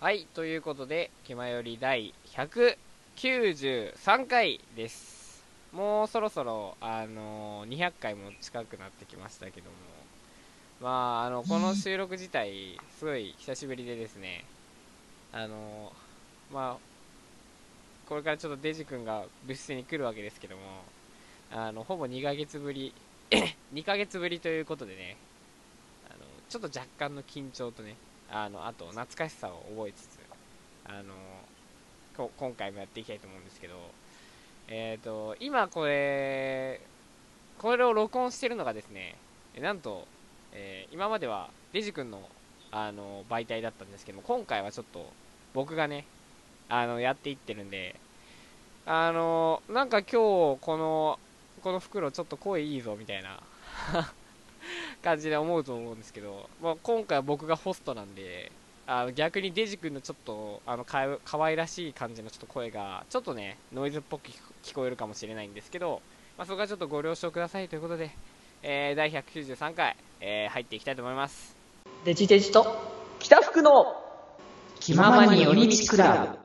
はい、ということで、気まより第193回です。もうそろそろ、あのー200回も近くなってきましたけども、まあ、あの、この収録自体、すごい久しぶりでですね、あのーまあ、これからちょっとデジ君が部室に来るわけですけども、あの、ほぼ2ヶ月ぶり、2ヶ月ぶりということでね、あの、ちょっと若干の緊張とね、あの、あと懐かしさを覚えつつ、あの、こ今回もやっていきたいと思うんですけど、えっ、と、今これ、これを録音してるのがですね、なんと、えー今まではデジ君の、あの、媒体だったんですけど、今回はちょっと僕がね、あの、やっていってるんで、あの、なんか今日、この、この袋ちょっと声いいぞ、みたいな。感じで思うと思うんですけど、まあ、今回は僕がホストなんで、あの逆にデジ君のちょっとあのかわ可愛らしい感じのちょっと声がちょっとねノイズっぽく聞こ聞こえるかもしれないんですけど、まあ、そこはちょっとご了承くださいということで、えー第193回、えー入っていきたいと思いますデジデジと北福の気ままに寄り道クラブ。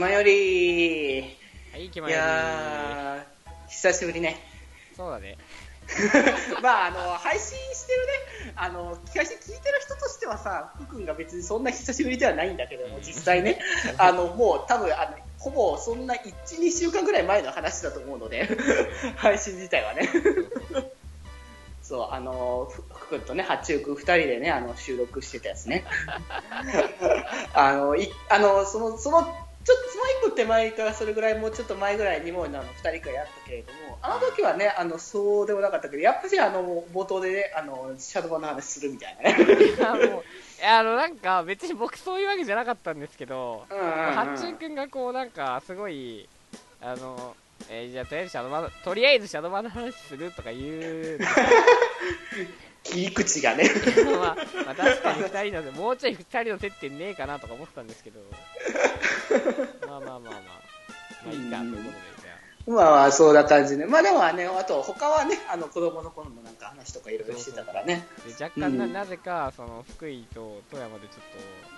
まよりはい決いまりまやー、久しぶりね。すそうだね まあ、あの、配信してるね、あの、聞いてる人としてはさ、福君が別にそんな久しぶりではないんだけども、実際ね、あの、もう多分、あの、ほぼそんな1、2週間ぐらい前の話だと思うので、配信自体はね。そう、あの、ふ福君とね、八中君二人でね、あの、収録してたやつね。あの、い、あの、その、その、ちょっとその一個手前か、それぐらい、もうちょっと前ぐらいにも、あの、二人からやったけれども、あの時はね、あの、そうでもなかったけど、やっぱりあの、冒頭でね、あの、シャドーバの話するみたいなね。いやもうあのなんか別に僕そういうわけじゃなかったんですけどうんうんうん八中君がこうなんかすごいあのえーじゃあとりあえずシャドバのとりあえずシャドバの話するとか言う 切り口がね。まあ、まあ、確かに2人のでもうちょい2人の接点ねえかなとか思ってたんですけどまあまあまあまあ。まあいいかということでじゃまあまあ、そうな感じね。まあでもね、あと、他はね、あの、子供の頃のなんか話とかいろいろしてたからね。あで若干な,、うん。なぜかその福井と富山でちょっと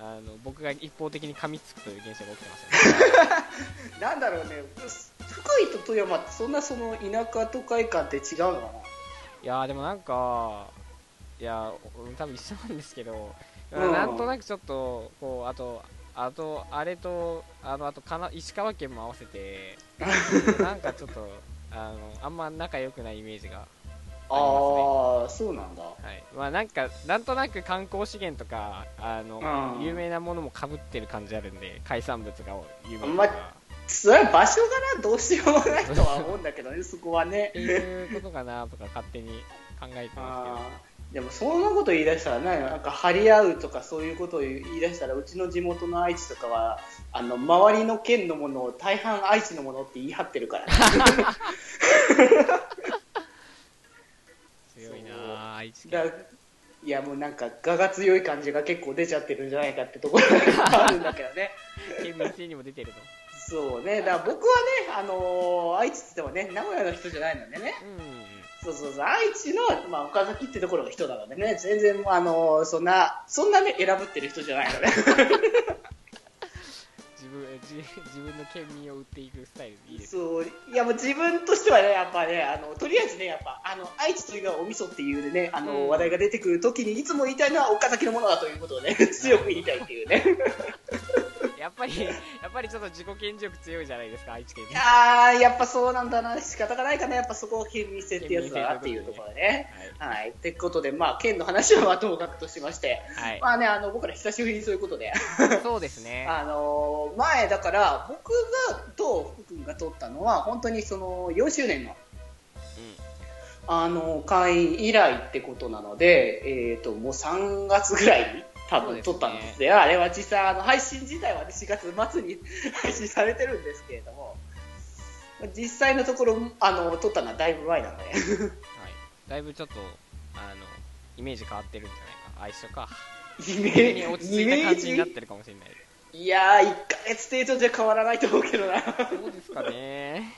あの僕が一方的に噛みつくという現象が起きてましたね。なんだろうね、福井と富山ってそんなその田舎都会感って違うのかいやーでもなんかいやー多分一緒なんですけど、うん。なんとなくちょっとこうあとあとあれとあのあとかな石川県も合わせて なんかちょっとあのあんま仲良くないイメージがなあああ、そうなんだ。はい。まあなんかなんとなく観光資源とかあの、うん。有名なものもかぶってる感じあるんで海産物が有名とか、まそれは場所がな、どうしようもないとは思うんだけどね、そこはね。って。いうことかなとか勝手に考えてますけどでもそんなこと言い出したらね、なんか張り合うとかそういうことを言い出したら、うちの地元の愛知とかは、あの、周りの県のものを大半愛知のものって言い張ってるから。強いなあ愛知だ県。いやもうなんか、我が強い感じが結構出ちゃってるんじゃないかってところがあるんだけどね。県民性にも出てるとそうね、だから僕はね、あのー愛知って言ってもね、名古屋の人じゃないのでね、うんそうそうそう、愛知の、まあ、岡崎ってところの人なのでね、全然、あのーそんな、そんなね、選ぶってる人じゃないのね。自分自自分の県民を売っていくスタイルいいです。そう、いやもう自分としてはね、やっぱね、あの、とりあえずね、やっぱ、あの、愛知といえばお味噌っていうね、あの、うん。話題が出てくるときに、いつも言いたいのは岡崎のものだということをね、強く言いたいっていうね。やっぱりやっぱりちょっと自己顕示欲強いじゃないですか愛知県いやー、やっぱそうなんだな、仕方がないかな、やっぱそこは県民性ってやつだなっていうところでね。はい。ってことで、まあ、県の話はまあともかくとしまして、はい、まあね、あの、僕ら久しぶりにそういうことで、そうですね。あのー前、だから、僕がと福君が撮ったのは、本当にその4周年の、あの会以来ってことなので、えっ、と、もう3月ぐらいに多分撮ったんですね。あれは実際、あの、配信自体はね、4月末に 配信されてるんですけれども、実際のところ、あの、撮ったのはだいぶ前なので、はい。だいぶちょっとあのイメージ変わってるんじゃないか。あ一緒か。イメ急に落ち着いた感ージ、じになってるかもしれない。いやー、1ヶ月程度じゃ変わらないと思うけどな。どうですかね。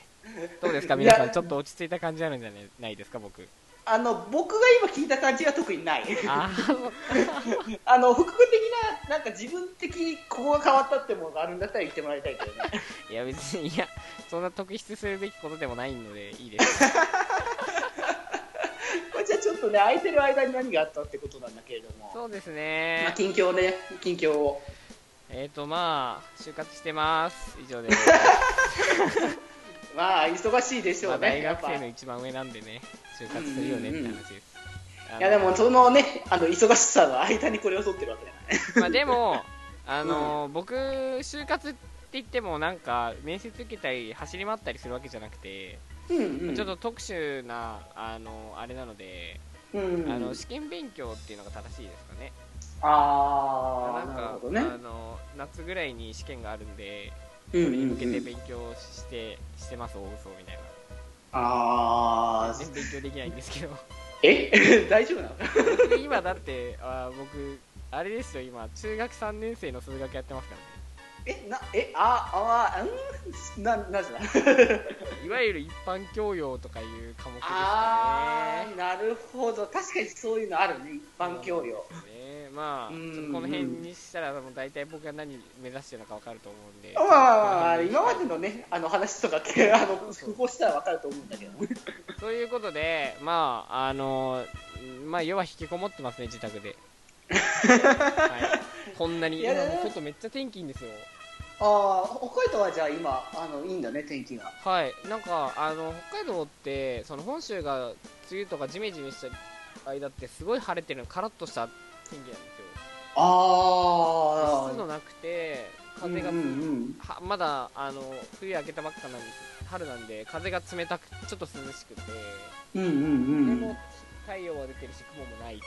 どうですか？皆さんちょっと落ち着いた感じあるんじゃないですか僕あの、僕が今聞いた感じは特にない。あ の、複合的な、なんか自分的にここが変わったってものがあるんだったら言ってもらいたいけどね。いや別にいやそんな特筆するべきことでもないのでいいです これじゃあちょっとね、空いてる間に何があったってことなんだけれども。そうですまあ、ね近況ね、近況を。えっ、ー、とまあ就活してます以上です まあ、忙しいでしょまあうね。やっぱ大学生の一番上なんでね就活するよねって話です、あのいやでも、そのね、あの、忙しさの間にこれを撮ってるわけだからね。まあでも、あの僕、就活って言っても、なんか、面接受けたり、走り回ったりするわけじゃなくて、うんうん。ちょっと特殊な、あのあれなので、うんうん、あの試験勉強っていうのが正しいですかね。あー、なんかなるほどね。あの、夏ぐらいに試験があるんで、それに向けてうん勉強して、してます、大嘘みたいな。あー、全然勉強できないんですけど。え？大丈夫なの？僕今だって、あ僕、あれですよ、今、中学3年生の数学やってますからね。え、な、え、あ、あ、うん？な、なぜだ いわゆる一般教養とかいう科目ですかね。あー、なるほど。確かにそういうのあるね、一般教養。ねまあ、この辺にしたら、もう大体僕が何目指してるのか分かると思うんで。まあ今までのね、あの話とかって、あの、そうそう符合したらわかると思うんだけど。そういうことで、まあ、あの、まあ、要は引きこもってますね、自宅で。はい、こんなに、いや今もう外めっちゃ天気いいんですよ。ああ、北海道はじゃあ今、あの、いいんだね、天気が。はい、なんか、あの、北海道って、その本州が梅雨とかジメジメした間って、すごい晴れてるの、カラッとした天気なんですよ。あ湿度なくて、風がうんうんまだあの冬明けたばっかなんです。春なんで風が冷たくちょっと涼しくて、うんうんうん。でも太陽は出てるし雲もないっていう。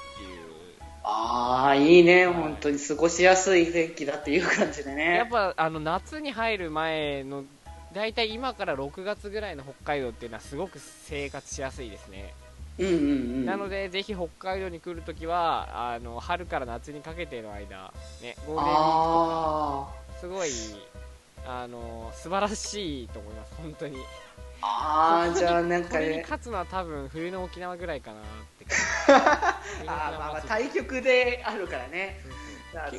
ああ、いいね、はい本当に過ごしやすい天気だっていう感じでやっね。ぱあの夏に入る前の大体今から6月ぐらいの北海道っていうのはすごく生活しやすいですね、うんうんうん。なのでぜひ北海道に来るときはあの春から夏にかけての間、ね、ゴールデンウィークとかあすごいあの素晴らしいと思います本当に。あ、ああ、じゃあなんこかね、れに勝つのは多分冬の沖縄ぐらいかなって あーまあまあ対局であるからね。そうそう。だから九州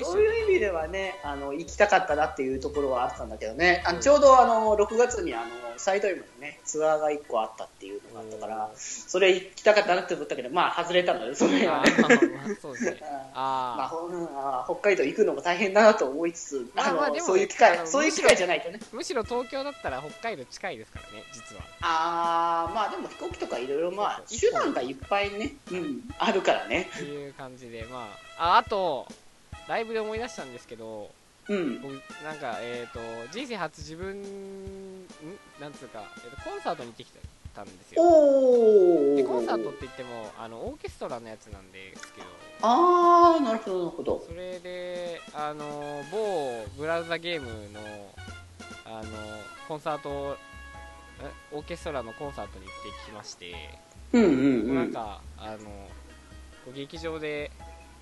そういう意味ではね、あの行きたかったなっていうところはあったんだけどね、あのうん。ちょうどあの6月にあのサイド M のねツアーが1個あったっていうのがあったから、それ行きたかったなって思ったけど、まあ外れたので、それは。ね。ああ北海道行くのも大変だなと思いつつ、あのまあまあでもそういう機あの会、そういう機会じゃないとね。ーむしろ東京だったら北海道近いですからね実は。あー、まあでも飛行機とかいろいろまあ手段がいっぱいね、うん、あるからね。っていう感じでまあああとライブで思い出したんですけどうん。僕なんかえっ、と人生初自分ん？なんつうか、えーとコンサートに行ってきたんですよ。でコンサートって言ってもあのオーケストラのやつなんですけどあー、なるほど、なるほど。それであの某ブラウザゲームのあのコンサートえオーケストラのコンサートに行ってきまして、うんうんうん。なんかあの劇場で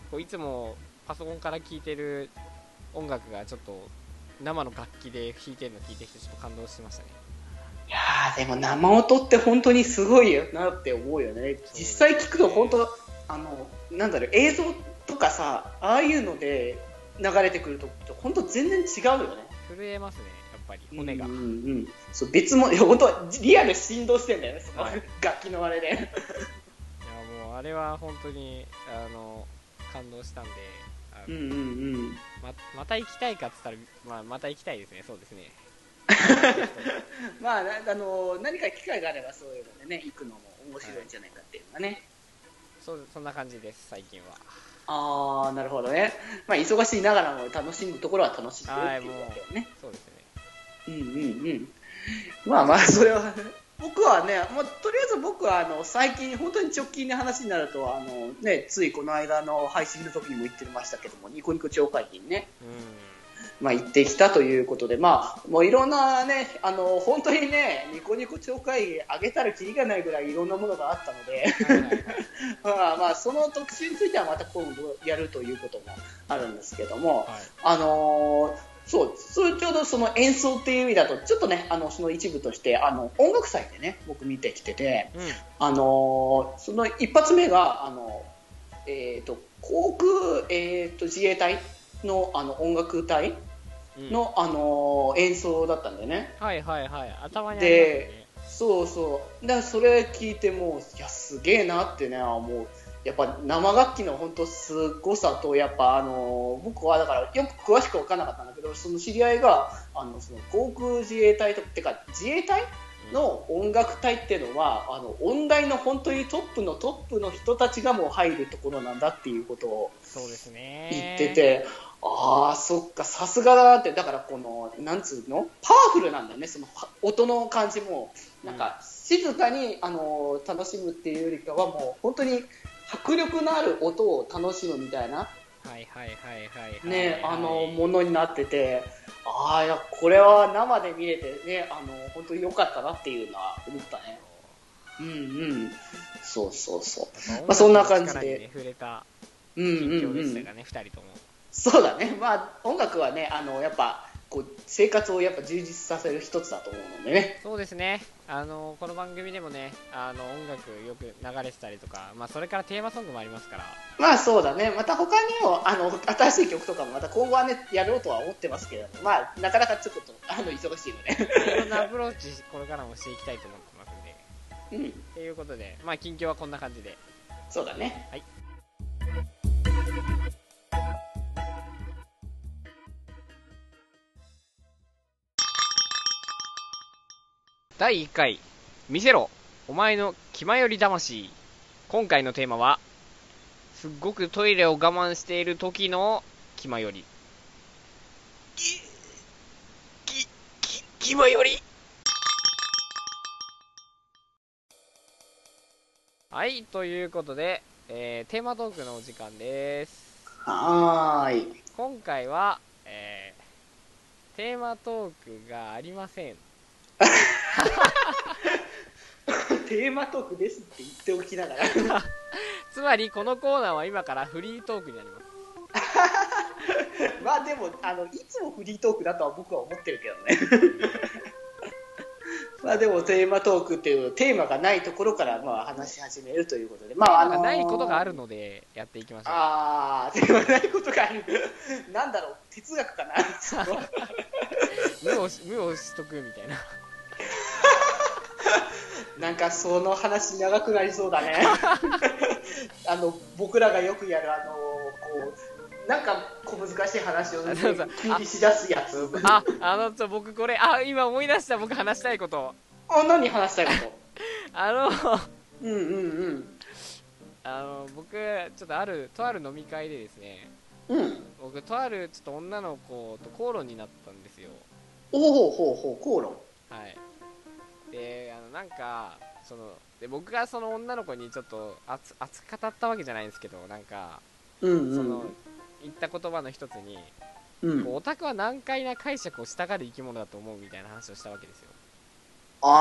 こういつもパソコンから聴いてる音楽がちょっと生の楽器で弾いてるの聞いてきてちょっと感動しましたねいやーでも生音って本当にすごいよなって思うよね。実際聞くと本当、あの、なんだろう、映像とかさ、ああいうので流れてくると本当全然違うよね。震えますねやっぱり骨が、うんうんうん。そう、別も、いや本当リアル振動してんだよね、そのはい楽器のあれで。いやもうあれは本当にあの感動したんでうんうんうん。ままた行きたいかっつったら、まあ、また行きたいですねそうですね まあ、なあの、何か機会があればそういうのでね、行くのも面白いんじゃないかっていうのがね。そうそんな感じです最近はああ、なるほどね。まあ、忙しいながらも楽しむところは楽しんでるっていうわけよね。そうですねうんうんうん。まあまあ、それは、僕はね、まあ、とりあえず僕はあの最近、本当に直近の話になるとあの、ね、ついこの間の配信の時にも言ってましたけども、ニコニコ超会議にね、うまあ、行ってきたということで、まあ、もういろんなね、あの本当にね、ニコニコ超会議上げたらきりがないぐらいいろんなものがあったので、まあまあ、その特集についてはまた今度やるということもあるんですけども、はい。あのーそう、それちょうどその演奏っていう意味だと、ちょっとね、あの、その一部として、あの、音楽祭でね、僕見てきてて、うん。あのーその一発目が、あの、えっ、と、航空、えっ、と、自衛隊の、あの、音楽隊うん。の、あのー演奏だったんでね。はいはいはい。頭にありますでそうそう。だからそれ聞いてもう、いや、すげえなってね、あもう、やっぱ生楽器の本当すごさと、やっぱあのー僕はだからよく詳しく分からなかったんだけど、その知り合いが、あの、その航空自衛隊と、てか自衛隊の音楽隊っていうのは、あの、音大の本当にトップのトップの人たちがもう入るところなんだっていうことを言ってて、ああ、そっか、さすがだなって、だからこの、なんつうのパワフルなんだよね、そのは音の感じも。なんか、静かに、あのー楽しむっていうよりかは、もう本当に迫力のある音を楽しむみたいな、はいはいはいはいはいね、あのはいものになってて、ああ、いや、これは生で見れてね、あの本当に良かったなっていうのは思ったね。うんうん。そうそうそう。まあそんな感じで触れたうんうん近況でうんしたがね、二人ともそうだね、まあ、音楽はね、あのやっぱこう生活をやっぱ充実させる一つだと思うのでね。そうですねあのこの番組でもねあの音楽よく流れてたりとか、まあ、それからテーマソングもありますから。まあそうだね、また他にもあの新しい曲とかもまた今後はねやろうとは思ってますけれども、まあなかなかちょっとあの忙しいので。いろんなアプローチこれからもしていきたいと思ってますんで。うん、ということで、まあ、近況はこんな感じで。そうだね。第1回見せろお前の気まより魂。今回のテーマはすっごくトイレを我慢している時の気まより。ききき気まより。はいということで、えーテーマトークのお時間です。はーい。今回は、えーテーマトークがありませんテーマトークですって言っておきながら。つまりこのコーナーは今からフリートークになりますまあでもあのいつもフリートークだとは僕は思ってるけどね。まあでもテーマトークっていうテーマがないところからまあ話し始めるということで、まああのなんかないことがあるのでやっていきましょうああ、テーマないことがある。なんだろう、哲学かな。無をし無をしとくみたいな なんかその話長くなりそうだね。あの僕らがよくやるあのこうなんか小難しい話を、ね急にしだすやつ。ああのちょ僕これあ今思い出した僕話したいことあ何話したいこ あのと。うんうんうん。あの僕ちょっとあるとある飲み会でですねうん。僕とあるちょっと女の子と口論になったんですよおおほうほう口論。はいであのなんかそので僕がその女の子にちょっと熱熱く語ったわけじゃないんですけどなんかうんその言った言葉の一つにうん。オタクは難解な解釈をしたがる生き物だと思うみたいな話をしたわけですよあ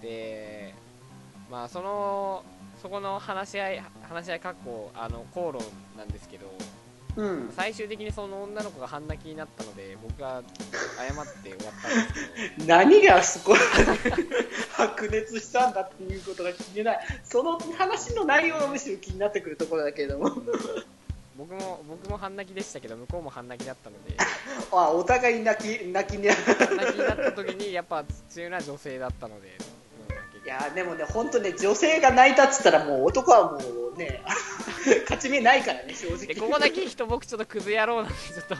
でまあそのそこの話し合い話し合いかっこあの口論なんですけどー。うん。最終的にその女の子が半泣きになったので僕が謝って終わったんですけど 何がそこ 白熱したんだっていうことが気にない。その話の内容がむしろ気になってくるところだけれども。僕も僕も半泣きでしたけど向こうも半泣きだったのであお互い泣き泣きに。半泣きになった時にやっぱ強いのは女性だったので、やでもね、本当ね、女性が泣いたっつったら、もう男はもうね、勝ち目ないからね、正直。でここだけ人僕ちょっとクズ野郎なんでちょっと。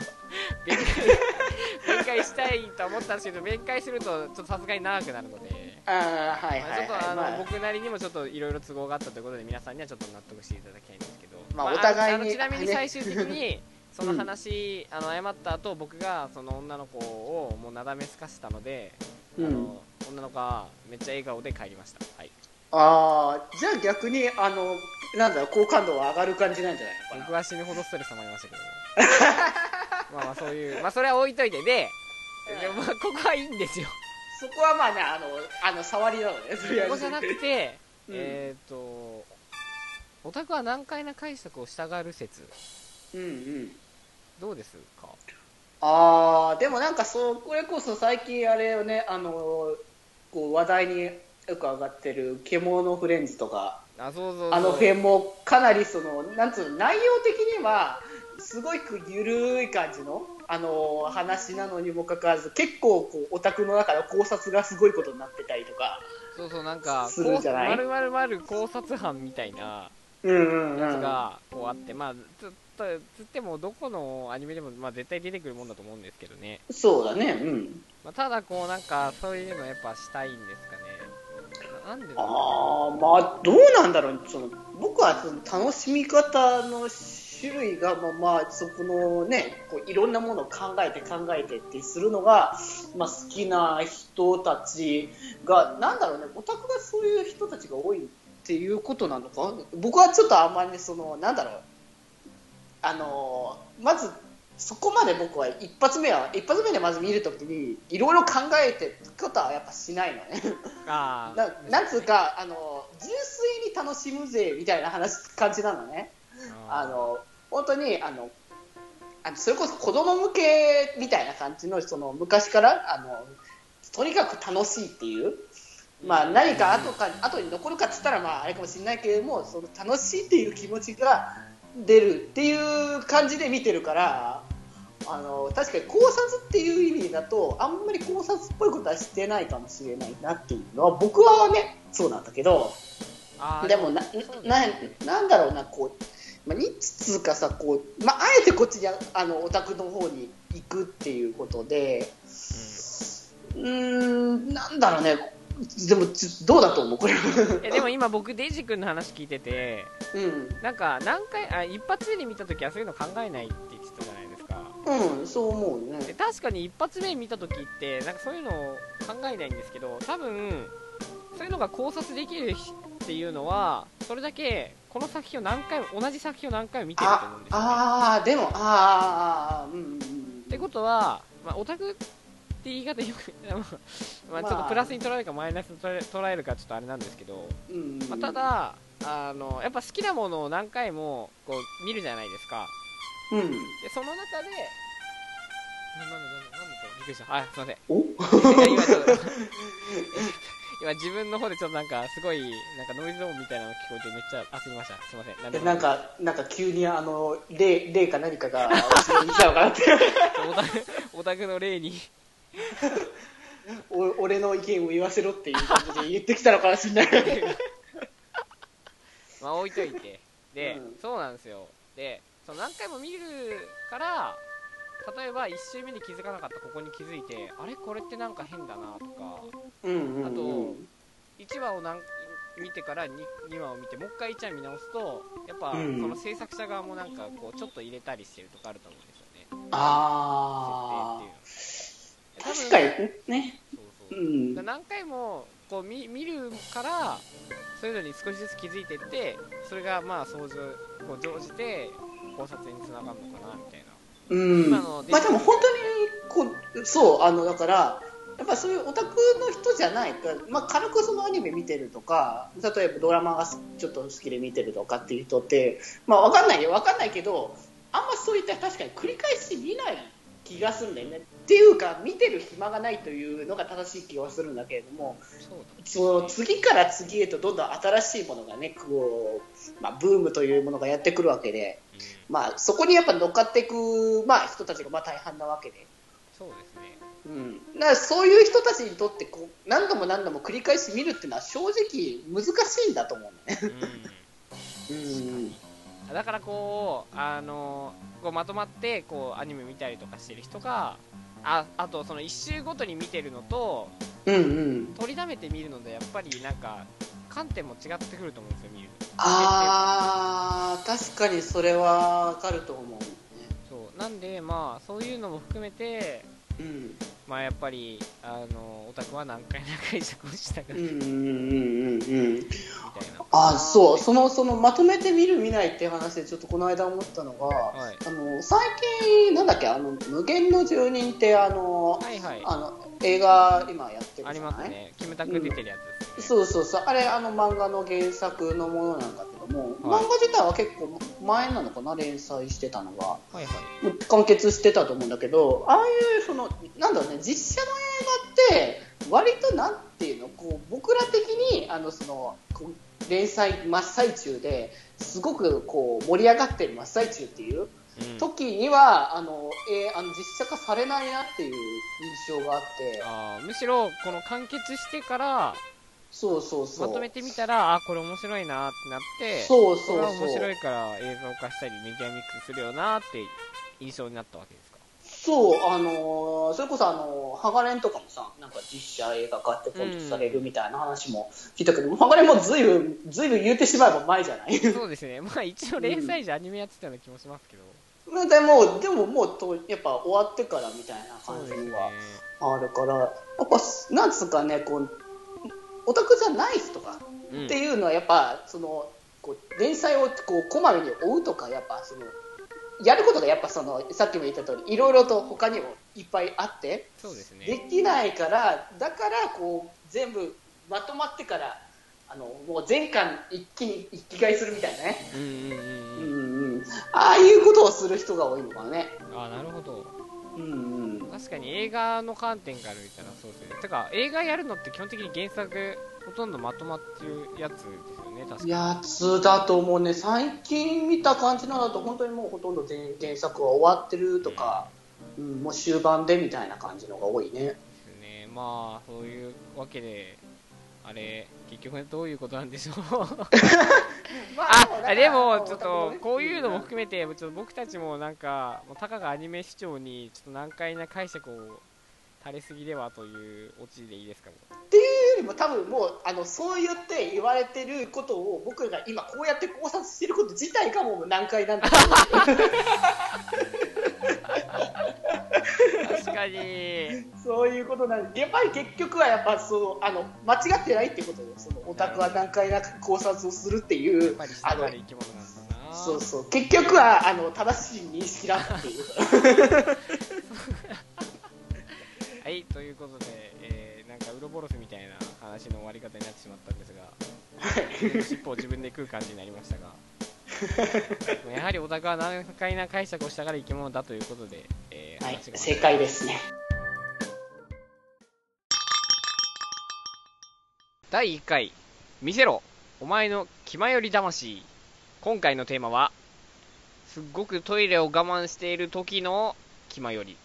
弁 解弁解したいと思ったんですけど弁解するとちょっとさすがに長くなるので、ああ、はいまあ、はい、ちょっとあの、はい。まあ。僕なりにもちょっといろいろ都合があったということで皆さんにはちょっと納得していただきたいんですけど、まあお互いにあのちなみにね。最終的に その話、あの謝った後僕がその女の子をもうなだめすかしたのでうん。あの女の子はめっちゃ笑顔で帰りました。はい。ああ、じゃあ逆に、あの、なんだろう、好感度は上がる感じなんじゃないのかな？僕は死ぬほどストレス溜まりましたけど。まあまあそういうまあそれは置いといてででもまあここはいいんですよ。そこはまあね、あの、あの、触りなのね、とりあえず。ここじゃなくて、うん。えっ、とオタクは難解な解釈を従う説。うんうん。どうですか？ああ、でもなんかそう、これこそ最近あれよね、あの、こう話題によく上がってる獣フレンズとか、あそうそうあの辺もかなりその、なんつうの、内容的には、すごいゆるい感じの、あの、話なのにもかかわらず、結構こう、オタクの中の考察がすごいことになってたりとか、そうそうなんかするんじゃない？こう丸々丸考察班みたいなやつがこうあって、まあつつつってもどこのアニメでも、まあ、絶対出てくるもんだと思うんですけどね、そうだね、うん。まあ、ただこうなんかそういうのやっぱしたいんですかね。なんでああ、まあ、どうなんだろう、その僕はその楽しみ方の種類が、まあ、まあ、そこのね、こういろんなものを考えて考えてってするのが、まあ、好きな人たちが、なんだろうね、オタクがそういう人たちが多いっていうことなのか、僕はちょっとあんまり、その、なんだろう、あのまず、そこまで僕は一発目は、一発目でまず見るときに、いろいろ考えてことはやっぱしないのね。うあ ななんつうかあの純粋に楽しむぜみたいな話感じなのね。あの本当にあのあのそれこそ子供向けみたいな感じのその昔からあのとにかく楽しいっていう、まあ、何か後か後に残るかっつったらまああれかもしれないけれどもその楽しいっていう気持ちが出るっていう感じで見てるからあの確かに考察っていう意味だとあんまり考察っぽいことはしてないかもしれないなっていうのは僕はねそうなんだけどでもなななんだろうなこう、まあ、ニッチつうかさこう、まあ、あえてこっちにああのオタクの方に行くっていうことでうーんなんだろうね。でもちどうだと思う？これえでも今僕デイジ君の話聞いててうん。なんか何回あ一発目に見た時はそういうの考えないって言ってうんそう思うね。で確かに一発目見た時ってなんかそういうのを考えないんですけど多分そういうのが考察できるっていうのはそれだけこの作品を何回も同じ作品を何回も見てると思うんですよ、ね、ああーでもあーあうんうんうん。ってことは、まあ、オタクって言い方よく、まあ、ちょっとプラスに捉えるかマイナスに捉え捉えるかちょっとあれなんですけど、うんうん。まあ、ただあのやっぱ好きなものを何回もこう見るじゃないですかうんでその中でなんだなんだなんだびっくりしたはいすいませんお今ちょっと今自分の方でちょっとなんかすごいなんかノイズ音みたいなの聞こえてめっちゃ焦りましたすいませんなんでもなんか、なんか急にあの、霊、霊か何かが後ろに来たのかなって。オタクの例にお俺の意見を言わせろっていう感じで言ってきたのかもしれない。まあ置いといてで、うんそうなんですよでその何回も見るから例えば1周目に気づかなかったここに気づいてあれこれってなんか変だなとかうんうんうん。あと1話を何見てから 2, 2話を見てもう一回1話見直すとやっぱ、うんその制作者側もなんかこうちょっと入れたりしてるとかあると思うんですよねあ設定あ。っていう確かにね。そううそう、んだから何回もこう見見るからそういうのに少しずつ気づいていってそれがまあ相乗こう乗じて考察につながるのかなみたいなうん。まあでも本当に、こう、そう、あの、だから、やっぱそういうオタクの人じゃないか、まあ、軽くそのアニメ見てるとか、例えばドラマがちょっと好きで見てるとかっていう人って、まあ、わかんないよ、わかんないけど、あんまそういった確かに繰り返し見ない気がするんだよね。っていうか、見てる暇がないというのが正しい気がするんだけれども、そうだその次から次へとどんどん新しいものがね、こう、まあ、ブームというものがやってくるわけで、まあ、そこにやっぱ乗っかっていく、まあ、人たちがまあ大半なわけで。そうですね。うん、だからそういう人たちにとってこう何度も何度も繰り返し見るっていうのは正直難しいんだと思うね。うん。うん。だからこうあのこうまとまってこうアニメ見たりとかしてる人がああとその1周ごとに見てるのとうんうん、取りだめて見るのでやっぱりなんか観点も違ってくると思うんですよ見る。あー確かにそれはわかると思う、ね。そう。なんでまあそういうのも含めてうんまあやっぱりあのオタクは何回な解釈をしたか。あそう。そのそのまとめて見る見ないっていう話でちょっとこの間思ったのが、はい。あの最近なんだっけあの無限の住人ってあの、はいはい。あの映画今やってるじゃない？ありますね。キムタク出てるやつですね、そうそうそう。あれあの漫画の原作のものなんだけども、はい。漫画自体は結構前なのかな連載してたのが。はいはい。完結してたと思うんだけどああいうそのなんだろうね実写の映画って割となんていうのこう僕ら的にあのその連載真っ最中ですごくこう盛り上がってる真っ最中っていううん。時にはあの、えーあの実写化されないなっていう印象があって。あーむしろこの完結してからそうそうそう。まとめてみたらあこれ面白いなってなってそうそうこれは面そう白いから映像化したりメディアミックスするよなって印象になったわけですか？そう、あのーそれこそ、あのーハガレンとかもさ、なんか実写映画化ってコントされるみたいな話も聞いたけど、ハガレンもずいぶん、ずいぶん言うてしまえば前じゃない？そうですね。まあ一応連載時アニメやってたような気もしますけど、でも、でももうと、やっぱ終わってからみたいな感じはあるから、やっぱ、なんつうかね、こう、オタクじゃない人が、うん。っていうのはやっぱ、その、こう連載をこうこまめに追うとか、やっぱその、やることがやっぱその、さっきも言った通り、いろいろと他にもいっぱいあって、そうですね。できないから、だからこう全部まとまってから、あのもう全巻一気に一気買いするみたいなね、うんうんうんううんんうん、ああいうことをする人が多いのかね。あなるほど。うんうん、確かに映画の観点から見たらそうですね。てか映画やるのって基本的に原作ほとんどまとまってるやつですよね確かに。やつだと思うね、最近見た感じのだと、本当にもうほとんど全原作は終わってるとか、うん、もう終盤でみたいな感じのが多いね。ね。まあそういうわけであれ結局どういうことなんでしょう？まあでもちょっとこういうのも含めてちょっと僕たちもなんかもうたかがアニメ視聴にちょっと難解な解釈を垂れすぎではというオチでいいですかっていうよりも多分もうあのそう言って言われてることを僕が今こうやって考察してること自体がもう難解なんだ と思う確かに。そういうことなんでやっぱり結局はやっぱそうあの間違ってないってことよ。そのオタクは難解な考察をするっていう生き物なんだな。そうそう。結局はあの正しい認識だっていう。はいということで、えーなんかウロボロスみたいな話の終わり方になってしまったんですが自分の尻尾を自分で食う感じになりましたが。まあ やはりオタクは難解な解釈をしたから生き物だということで、えーはい正解ですね。第1回見せろお前の気まより魂。今回のテーマはすっごくトイレを我慢している時の気まより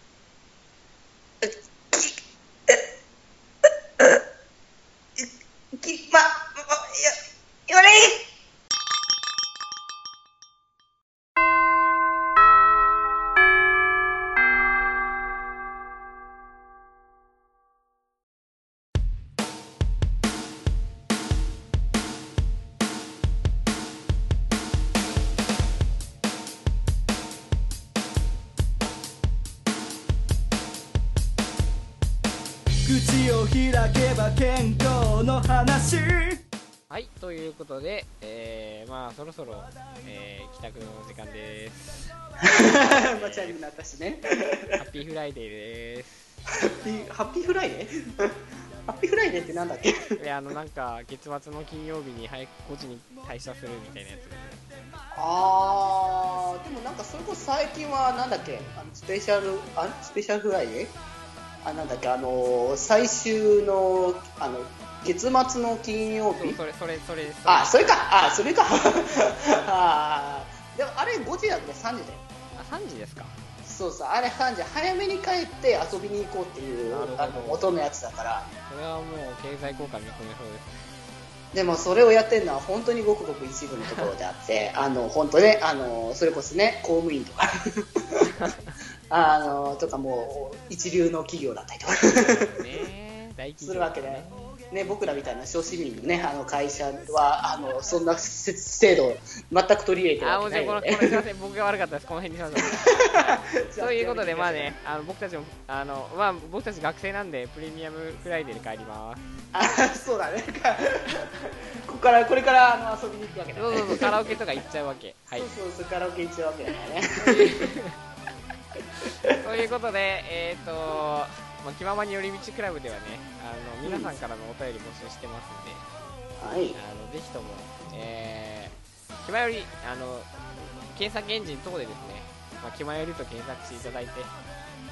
ことで、えー、まあそろそろ、えー帰宅の時間です。マチャリになったしね。 Happy Friday です。ハッピーハッピーフライデー？ハッピーフライデーってなんだっけ？いやあのなんか月末の金曜日に早く5時に退社するみたいなやつ。あー、でもなんかそれこそ最近はなんだっけ？あのスペシャル、あ special Friday？あ、なんだっけ？あのー最終の、あの、月末の金曜日？それそれそれ。あ、それか。あ、それか。あー。でもあれ5時だっけ3時だよ。あ3時ですか。そうそう、あれ3時、早めに帰って遊びに行こうっていうあの元のやつだから。それはもう経済効果見込めそうです。ねでもそれをやってるのは本当にごくごく一部のところであって、あの本当ね、あのそれこそね、公務員とか、あのとかもう一流の企業だったりとか。するわけで、ね、僕らみたいな小市民のね、あの会社は、あの、そんな制度を全く取り入れてないので。この、これすいません、僕が悪かったです。この辺にしましょう。ということで、まあね、あの僕たちも、あの、まあ、僕たち学生なんで、プレミアムフライデーで帰ります。あ、そうだね。ここから、これから、あの、遊びに行くわけだね。そうそうそう、カラオケとか行っちゃうわけ。はいそう。そうそう、カラオケ行っちゃうわけだからね。ということで、えっ、ー、と、まあ、気ままに寄り道クラブではね、あの、皆さんからのお便り募集してますんで、はい。あの、ぜひとも、えー、気まより、あの、検索エンジン等でですね、まあ、気まよりと検索していただいて、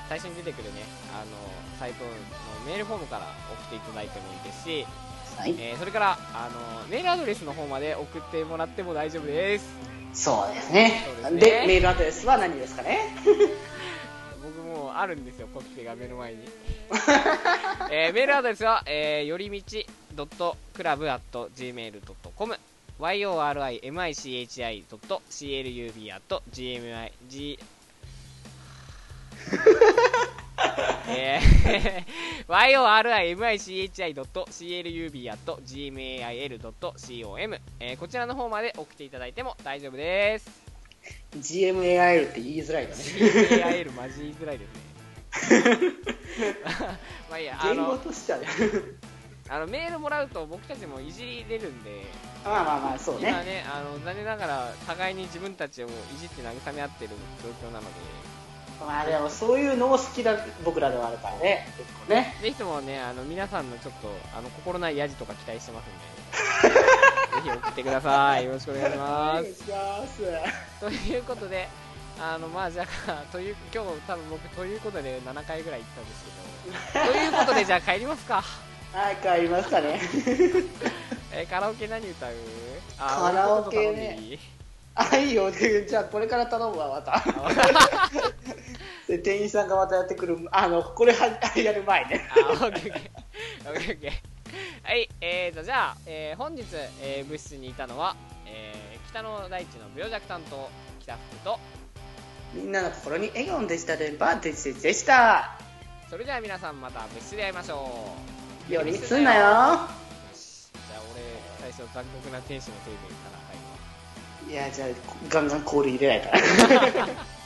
最初に出てくるね、あの、サイトのメールフォームから送っていただいてもいいですし、はい。えーそれから、あの、メールアドレスの方まで送ってもらっても大丈夫です。そうですね。ですねで、メールアドレスは何ですかね？あるんですよ、コピペが目の前に。えーメールアドレスは、えー、よりみち .club.gmail.com yorimichi.club.gmi g えー yorimichi.club.gmail.com、えーこちらの方まで送っていただいても大丈夫です。?GMAIL って言いづらいよね。GMAIL マジ言いづらいですね。まあいいや、あ言語の、としてはね。あのメールもらうと僕たちもいじれるんで、まあまあまあ、そうね。今ね、あの残念ながら互いに自分たちをいじって慰め合ってる状況なので、まあでもそういうのも好きだ僕らではあるからね。結構ね。ぜひともね、あの皆さんのちょっとあの心ないヤジとか期待してますんで、ぜひ送ってください。よろしくお願いします。お願いします。ということで、あのまあじゃあ、という今日多分僕ということで7回ぐらい行ったんですけど、ということでじゃあ帰りますか。はい、帰りますかね。えーカラオケ何歌う？カラオケねあ、いいよ。じゃあこれから頼むわ、また。で店員さんがまたやってくる。あの、これはやる前ね。あ。オッケーオッケー。はい、えーと、じゃあ、えー本日、えー部室にいたのは、えー北の大地の病弱担当、北福と、みんなの心に笑顔のデジタル電波、デジデジでした。それでは皆さんまた部室で会いましょう。よりみつんなよ。じゃあ俺、最初残酷な天使のテレビから入るわ。いや、じゃあ、ガンガン氷入れないから。